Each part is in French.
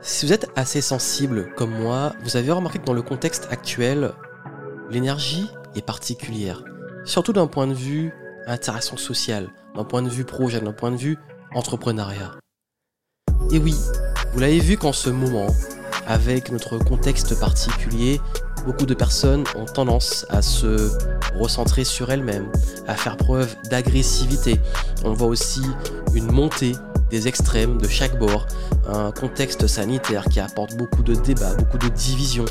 Si vous êtes assez sensible comme moi, vous avez remarqué que dans le contexte actuel, l'énergie est particulière. Surtout d'un point de vue interaction sociale, d'un point de vue projet, d'un point de vue entrepreneuriat. Et oui, vous l'avez vu qu'en ce moment, avec notre contexte particulier, beaucoup de personnes ont tendance à se recentrer sur elles-mêmes, à faire preuve d'agressivité. On voit aussi une montée des extrêmes de chaque bord, un contexte sanitaire qui apporte beaucoup de débats, beaucoup de divisions,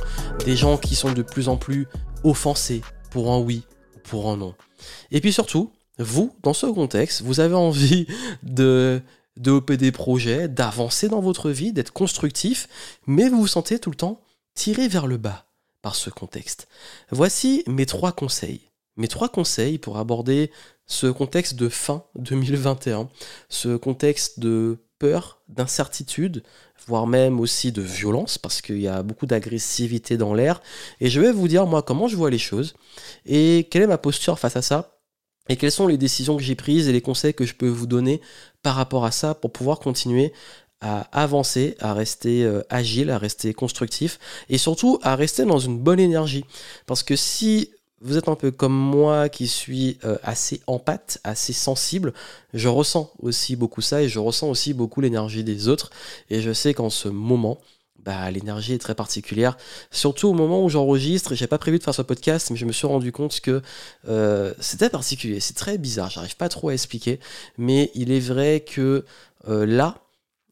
des gens qui sont de plus en plus offensés pour un oui ou pour un non. Et puis surtout, vous, dans ce contexte, vous avez envie de développer des projets, d'avancer dans votre vie, d'être constructif, mais vous vous sentez tout le temps tiré vers le bas par ce contexte. Voici mes trois conseils. Mes trois conseils pour aborder ce contexte de fin 2021, ce contexte de peur, d'incertitude, voire même aussi de violence, parce qu'il y a beaucoup d'agressivité dans l'air. Et je vais vous dire, moi, comment je vois les choses et quelle est ma posture face à ça, et quelles sont les décisions que j'ai prises et les conseils que je peux vous donner par rapport à ça pour pouvoir continuer à avancer, à rester euh, agile, à rester constructif et surtout à rester dans une bonne énergie. Parce que si vous êtes un peu comme moi qui suis euh, assez empathe, assez sensible, je ressens aussi beaucoup ça et je ressens aussi beaucoup l'énergie des autres. Et je sais qu'en ce moment, bah, l'énergie est très particulière. Surtout au moment où j'enregistre, j'ai pas prévu de faire ce podcast, mais je me suis rendu compte que euh, c'était particulier. C'est très bizarre, j'arrive pas trop à expliquer. Mais il est vrai que euh, là,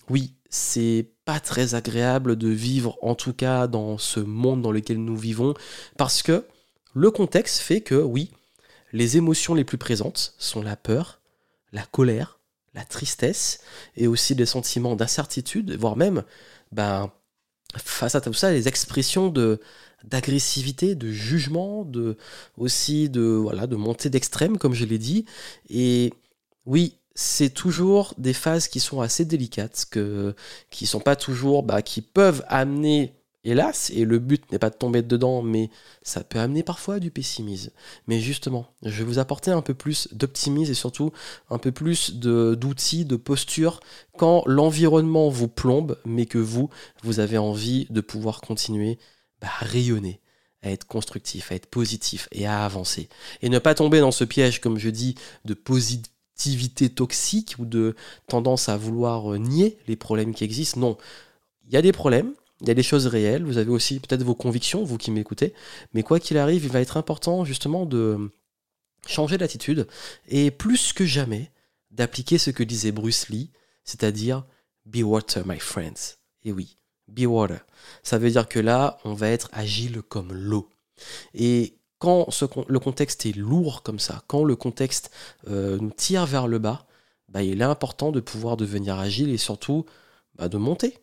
oui, c'est pas très agréable de vivre, en tout cas dans ce monde dans lequel nous vivons, parce que le contexte fait que, oui, les émotions les plus présentes sont la peur, la colère, la tristesse, et aussi des sentiments d'incertitude, voire même, ben, face à tout ça, les expressions de d'agressivité, de jugement, de aussi de voilà, de montée d'extrême, comme je l'ai dit. Et oui, c'est toujours des phases qui sont assez délicates, que, qui sont pas toujours, bah, qui peuvent amener hélas, et le but n'est pas de tomber dedans, mais ça peut amener parfois du pessimisme. Mais justement, je vais vous apporter un peu plus d'optimisme et surtout un peu plus d'outils, de, posture quand l'environnement vous plombe, mais que vous, vous avez envie de pouvoir continuer bah, à rayonner à être constructif, à être positif et à avancer. Et ne pas tomber dans ce piège, comme je dis, de positivité toxique ou de tendance à vouloir nier les problèmes qui existent. Non, il y a des problèmes, il y a des choses réelles, vous avez aussi peut-être vos convictions, vous qui m'écoutez, mais quoi qu'il arrive, il va être important justement de changer d'attitude et plus que jamais d'appliquer ce que disait Bruce Lee, c'est-à-dire Be water, my friends. Et oui, be water. Ça veut dire que là, on va être agile comme l'eau. Et quand le contexte est lourd comme ça, quand le contexte euh, nous tire vers le bas, bah, il est important de pouvoir devenir agile et surtout bah, de monter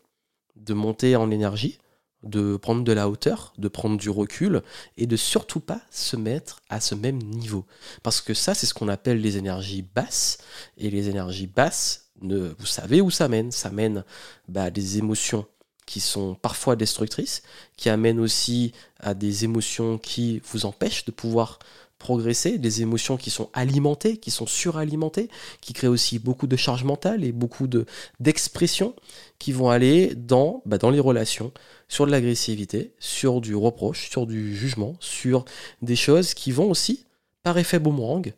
de monter en énergie, de prendre de la hauteur, de prendre du recul et de surtout pas se mettre à ce même niveau. Parce que ça, c'est ce qu'on appelle les énergies basses. Et les énergies basses, vous savez où ça mène Ça mène bah, des émotions qui sont parfois destructrices, qui amènent aussi à des émotions qui vous empêchent de pouvoir progresser, des émotions qui sont alimentées, qui sont suralimentées, qui créent aussi beaucoup de charge mentale et beaucoup de d'expressions qui vont aller dans, bah, dans les relations, sur de l'agressivité, sur du reproche, sur du jugement, sur des choses qui vont aussi, par effet boomerang,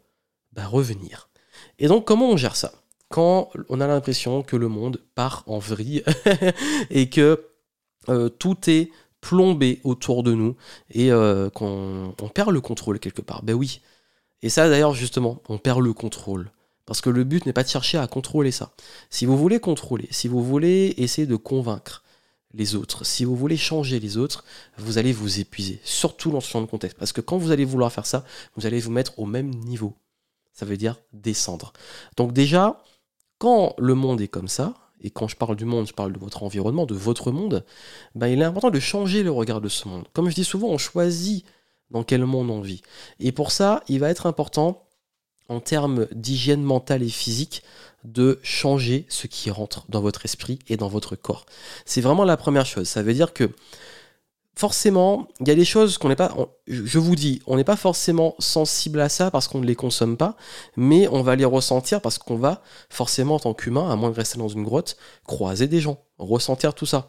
bah, revenir. Et donc comment on gère ça? Quand on a l'impression que le monde part en vrille et que euh, tout est plombé autour de nous et euh, qu'on perd le contrôle quelque part. Ben oui. Et ça d'ailleurs justement, on perd le contrôle. Parce que le but n'est pas de chercher à contrôler ça. Si vous voulez contrôler, si vous voulez essayer de convaincre les autres, si vous voulez changer les autres, vous allez vous épuiser, surtout dans ce genre de contexte. Parce que quand vous allez vouloir faire ça, vous allez vous mettre au même niveau. Ça veut dire descendre. Donc déjà, quand le monde est comme ça, et quand je parle du monde, je parle de votre environnement, de votre monde, ben, il est important de changer le regard de ce monde. Comme je dis souvent, on choisit dans quel monde on vit. Et pour ça, il va être important, en termes d'hygiène mentale et physique, de changer ce qui rentre dans votre esprit et dans votre corps. C'est vraiment la première chose. Ça veut dire que forcément, il y a des choses qu'on n'est pas. je vous dis, on n'est pas forcément sensible à ça parce qu'on ne les consomme pas, mais on va les ressentir parce qu'on va forcément, en tant qu'humain, à moins de rester dans une grotte, croiser des gens, ressentir tout ça.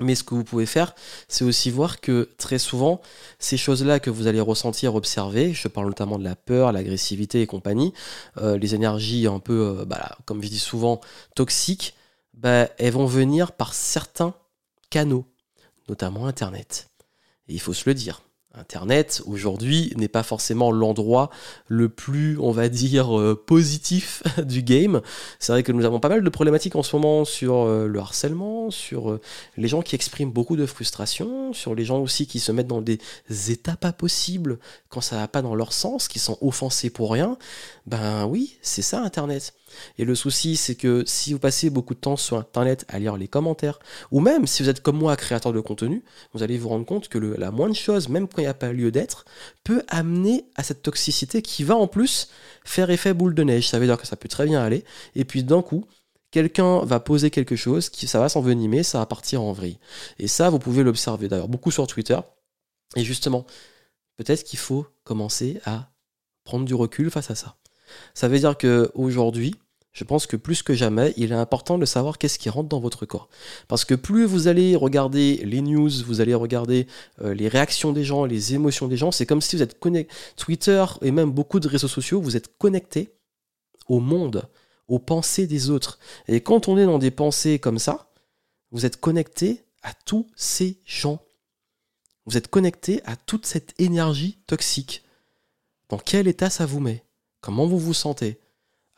Mais ce que vous pouvez faire, c'est aussi voir que très souvent, ces choses-là que vous allez ressentir, observer, je parle notamment de la peur, l'agressivité et compagnie, euh, les énergies un peu, euh, bah, comme je dis souvent, toxiques, bah, elles vont venir par certains canaux, notamment Internet. Et il faut se le dire. Internet aujourd'hui n'est pas forcément l'endroit le plus, on va dire, euh, positif du game. C'est vrai que nous avons pas mal de problématiques en ce moment sur euh, le harcèlement, sur euh, les gens qui expriment beaucoup de frustration, sur les gens aussi qui se mettent dans des états pas possibles quand ça va pas dans leur sens, qui sont offensés pour rien. Ben oui, c'est ça Internet. Et le souci, c'est que si vous passez beaucoup de temps sur Internet à lire les commentaires, ou même si vous êtes comme moi, créateur de contenu, vous allez vous rendre compte que la moindre chose, même quand il n'y a pas lieu d'être, peut amener à cette toxicité qui va en plus faire effet boule de neige. Ça veut dire que ça peut très bien aller. Et puis d'un coup, quelqu'un va poser quelque chose, qui, ça va s'envenimer, ça va partir en vrille. Et ça, vous pouvez l'observer d'ailleurs beaucoup sur Twitter. Et justement, peut-être qu'il faut commencer à prendre du recul face à ça. Ça veut dire qu'aujourd'hui, je pense que plus que jamais, il est important de savoir qu'est-ce qui rentre dans votre corps. Parce que plus vous allez regarder les news, vous allez regarder euh, les réactions des gens, les émotions des gens, c'est comme si vous êtes connecté. Twitter et même beaucoup de réseaux sociaux, vous êtes connecté au monde, aux pensées des autres. Et quand on est dans des pensées comme ça, vous êtes connecté à tous ces gens. Vous êtes connecté à toute cette énergie toxique. Dans quel état ça vous met? Comment vous vous sentez?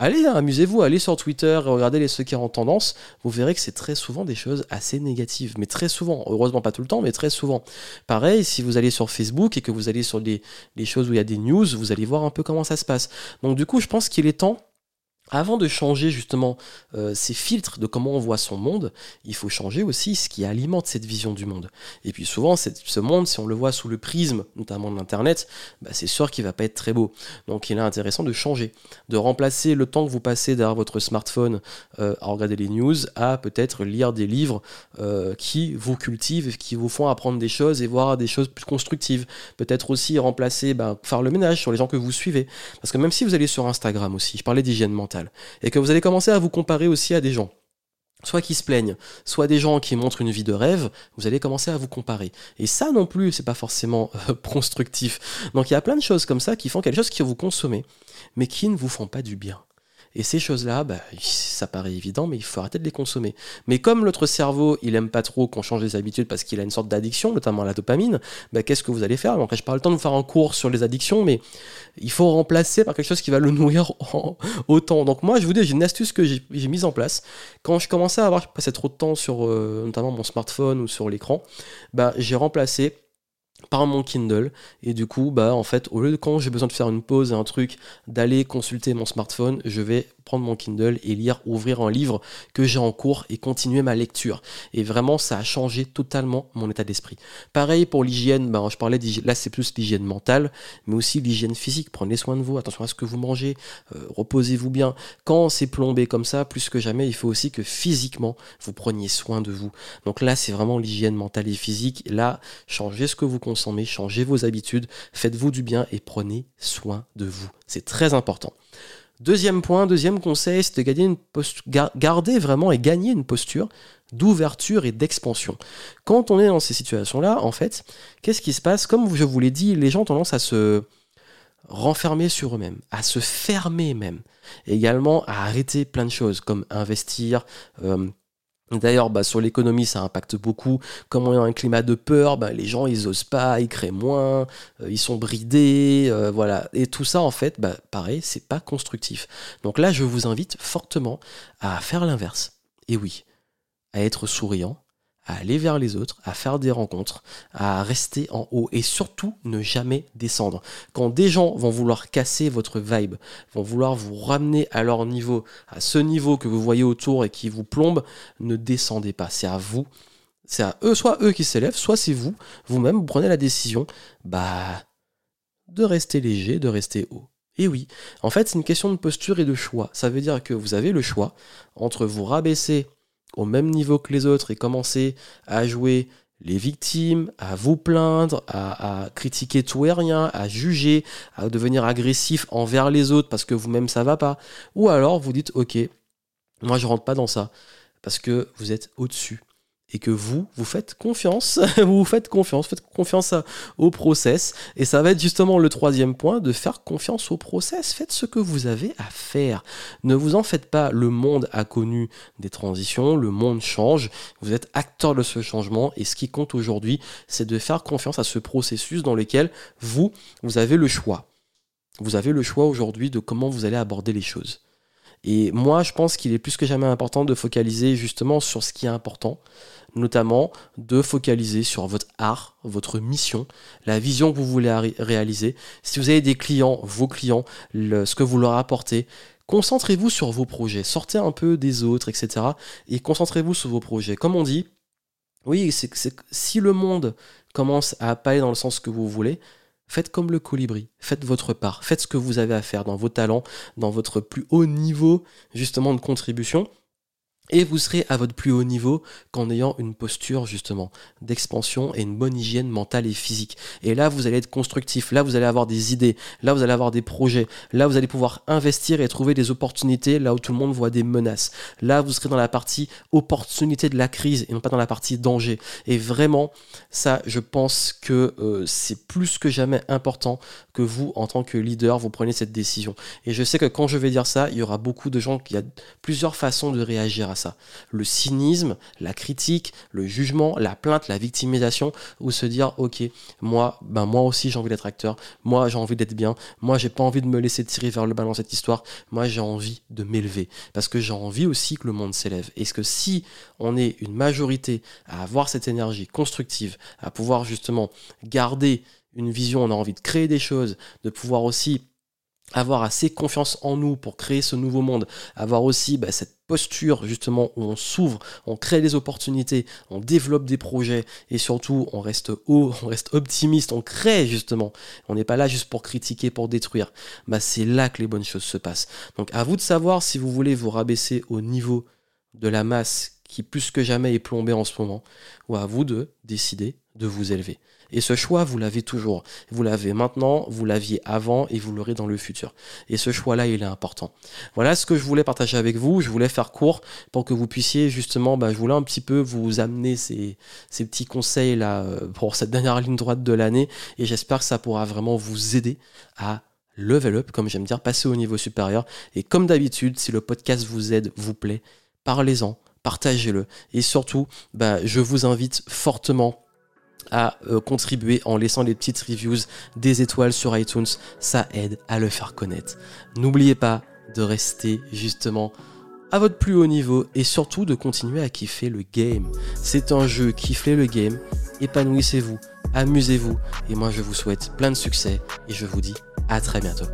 Allez, hein, amusez-vous, allez sur Twitter, regardez les ceux qui sont en tendance, vous verrez que c'est très souvent des choses assez négatives, mais très souvent, heureusement pas tout le temps, mais très souvent. Pareil, si vous allez sur Facebook et que vous allez sur les choses où il y a des news, vous allez voir un peu comment ça se passe. Donc du coup, je pense qu'il est temps avant de changer justement euh, ces filtres de comment on voit son monde, il faut changer aussi ce qui alimente cette vision du monde. Et puis souvent, ce monde, si on le voit sous le prisme, notamment de l'Internet, bah, c'est sûr qu'il va pas être très beau. Donc il est intéressant de changer, de remplacer le temps que vous passez derrière votre smartphone euh, à regarder les news, à peut-être lire des livres euh, qui vous cultivent, qui vous font apprendre des choses et voir des choses plus constructives. Peut-être aussi remplacer, bah, faire le ménage sur les gens que vous suivez. Parce que même si vous allez sur Instagram aussi, je parlais d'hygiène mentale, et que vous allez commencer à vous comparer aussi à des gens soit qui se plaignent, soit des gens qui montrent une vie de rêve, vous allez commencer à vous comparer. Et ça non plus, c'est pas forcément euh, constructif. Donc il y a plein de choses comme ça qui font quelque chose que vous consommez, mais qui ne vous font pas du bien. Et ces choses-là, bah, ça paraît évident, mais il faut arrêter de les consommer. Mais comme notre cerveau, il aime pas trop qu'on change les habitudes parce qu'il a une sorte d'addiction, notamment à la dopamine, bah, qu'est-ce que vous allez faire? Donc, je pas le temps de faire un cours sur les addictions, mais il faut remplacer par quelque chose qui va le nourrir autant. Donc moi, je vous dis, j'ai une astuce que j'ai mise en place. Quand je commençais à avoir passé trop de temps sur euh, notamment mon smartphone ou sur l'écran, bah, j'ai remplacé par mon Kindle et du coup bah en fait au lieu de quand j'ai besoin de faire une pause et un truc d'aller consulter mon smartphone je vais prendre mon Kindle et lire, ouvrir un livre que j'ai en cours et continuer ma lecture. Et vraiment, ça a changé totalement mon état d'esprit. Pareil pour l'hygiène, ben, je parlais là c'est plus l'hygiène mentale, mais aussi l'hygiène physique. Prenez soin de vous, attention à ce que vous mangez, euh, reposez-vous bien. Quand c'est plombé comme ça, plus que jamais, il faut aussi que physiquement, vous preniez soin de vous. Donc là, c'est vraiment l'hygiène mentale et physique. Là, changez ce que vous consommez, changez vos habitudes, faites-vous du bien et prenez soin de vous. C'est très important. Deuxième point, deuxième conseil, c'est de une garder vraiment et gagner une posture d'ouverture et d'expansion. Quand on est dans ces situations-là, en fait, qu'est-ce qui se passe? Comme je vous l'ai dit, les gens ont tendance à se renfermer sur eux-mêmes, à se fermer même, également à arrêter plein de choses comme investir, euh, D'ailleurs, bah, sur l'économie, ça impacte beaucoup. Comme on est un climat de peur, bah, les gens, ils osent pas, ils créent moins, euh, ils sont bridés, euh, voilà. Et tout ça, en fait, bah, pareil, c'est pas constructif. Donc là, je vous invite fortement à faire l'inverse. Et oui, à être souriant, à aller vers les autres, à faire des rencontres, à rester en haut et surtout ne jamais descendre. Quand des gens vont vouloir casser votre vibe, vont vouloir vous ramener à leur niveau, à ce niveau que vous voyez autour et qui vous plombe, ne descendez pas. C'est à vous. C'est à eux, soit eux qui s'élèvent, soit c'est vous, vous-même, vous prenez la décision, bah, de rester léger, de rester haut. Et oui, en fait, c'est une question de posture et de choix. Ça veut dire que vous avez le choix entre vous rabaisser au même niveau que les autres et commencer à jouer les victimes, à vous plaindre, à, critiquer tout et rien, à juger, à devenir agressif envers les autres parce que vous-même ça va pas. Ou alors vous dites ok, moi je rentre pas dans ça parce que vous êtes au-dessus. Et que vous, vous faites confiance, vous faites confiance, faites confiance au process. Et ça va être justement le troisième point, de faire confiance au process. Faites ce que vous avez à faire. Ne vous en faites pas. Le monde a connu des transitions, le monde change. Vous êtes acteur de ce changement. Et ce qui compte aujourd'hui, c'est de faire confiance à ce processus dans lequel vous, vous avez le choix. Vous avez le choix aujourd'hui de comment vous allez aborder les choses. Et moi, je pense qu'il est plus que jamais important de focaliser justement sur ce qui est important, notamment de focaliser sur votre art, votre mission, la vision que vous voulez réaliser. Si vous avez des clients, vos clients, ce que vous leur apportez, concentrez-vous sur vos projets, sortez un peu des autres, etc. Et concentrez-vous sur vos projets. Comme on dit, oui, si le monde commence à pas aller dans le sens que vous voulez, Faites comme le colibri, faites votre part, faites ce que vous avez à faire dans vos talents, dans votre plus haut niveau justement de contribution, et vous serez à votre plus haut niveau qu'en ayant une posture justement d'expansion et une bonne hygiène mentale et physique. Et là, vous allez être constructif, là, vous allez avoir des idées, là, vous allez avoir des projets, là, vous allez pouvoir investir et trouver des opportunités là où tout le monde voit des menaces. Là, vous serez dans la partie opportunité de la crise et non pas dans la partie danger. Et vraiment, ça, je pense que euh, c'est plus que jamais important que vous, en tant que leader, vous preniez cette décision. Et je sais que quand je vais dire ça, il y aura beaucoup de gens qui ont plusieurs façons de réagir à ça. Le cynisme, la critique, le jugement, la plainte, la victimisation, ou se dire, ok, moi, ben moi aussi j'ai envie d'être acteur, moi j'ai envie d'être bien, moi j'ai pas envie de me laisser tirer vers le bas dans cette histoire, moi j'ai envie de m'élever, parce que j'ai envie aussi que le monde s'élève. Est-ce que si on est une majorité à avoir cette énergie constructive, à pouvoir justement garder une vision, on a envie de créer des choses, de pouvoir aussi avoir assez confiance en nous pour créer ce nouveau monde, avoir aussi bah, cette posture justement où on s'ouvre, on crée des opportunités, on développe des projets et surtout on reste haut, on reste optimiste, on crée justement. On n'est pas là juste pour critiquer, pour détruire. Bah, c'est là que les bonnes choses se passent. Donc à vous de savoir si vous voulez vous rabaisser au niveau de la masse qui plus que jamais est plombée en ce moment, ou à vous de décider de vous élever. Et ce choix, vous l'avez toujours. Vous l'avez maintenant, vous l'aviez avant et vous l'aurez dans le futur. Et ce choix-là, il est important. Voilà ce que je voulais partager avec vous. Je voulais faire court pour que vous puissiez justement, bah, je voulais un petit peu vous amener ces, petits conseils là euh, pour cette dernière ligne droite de l'année. Et j'espère que ça pourra vraiment vous aider à level up, comme j'aime dire, passer au niveau supérieur. Et comme d'habitude, si le podcast vous aide, vous plaît, parlez-en, partagez-le. Et surtout, bah, je vous invite fortement à euh, contribuer en laissant les petites reviews des étoiles sur iTunes. Ça aide à le faire connaître. N'oubliez pas de rester justement à votre plus haut niveau et surtout de continuer à kiffer le game. C'est un jeu, kiffez le game, épanouissez-vous, amusez-vous et moi je vous souhaite plein de succès et je vous dis à très bientôt.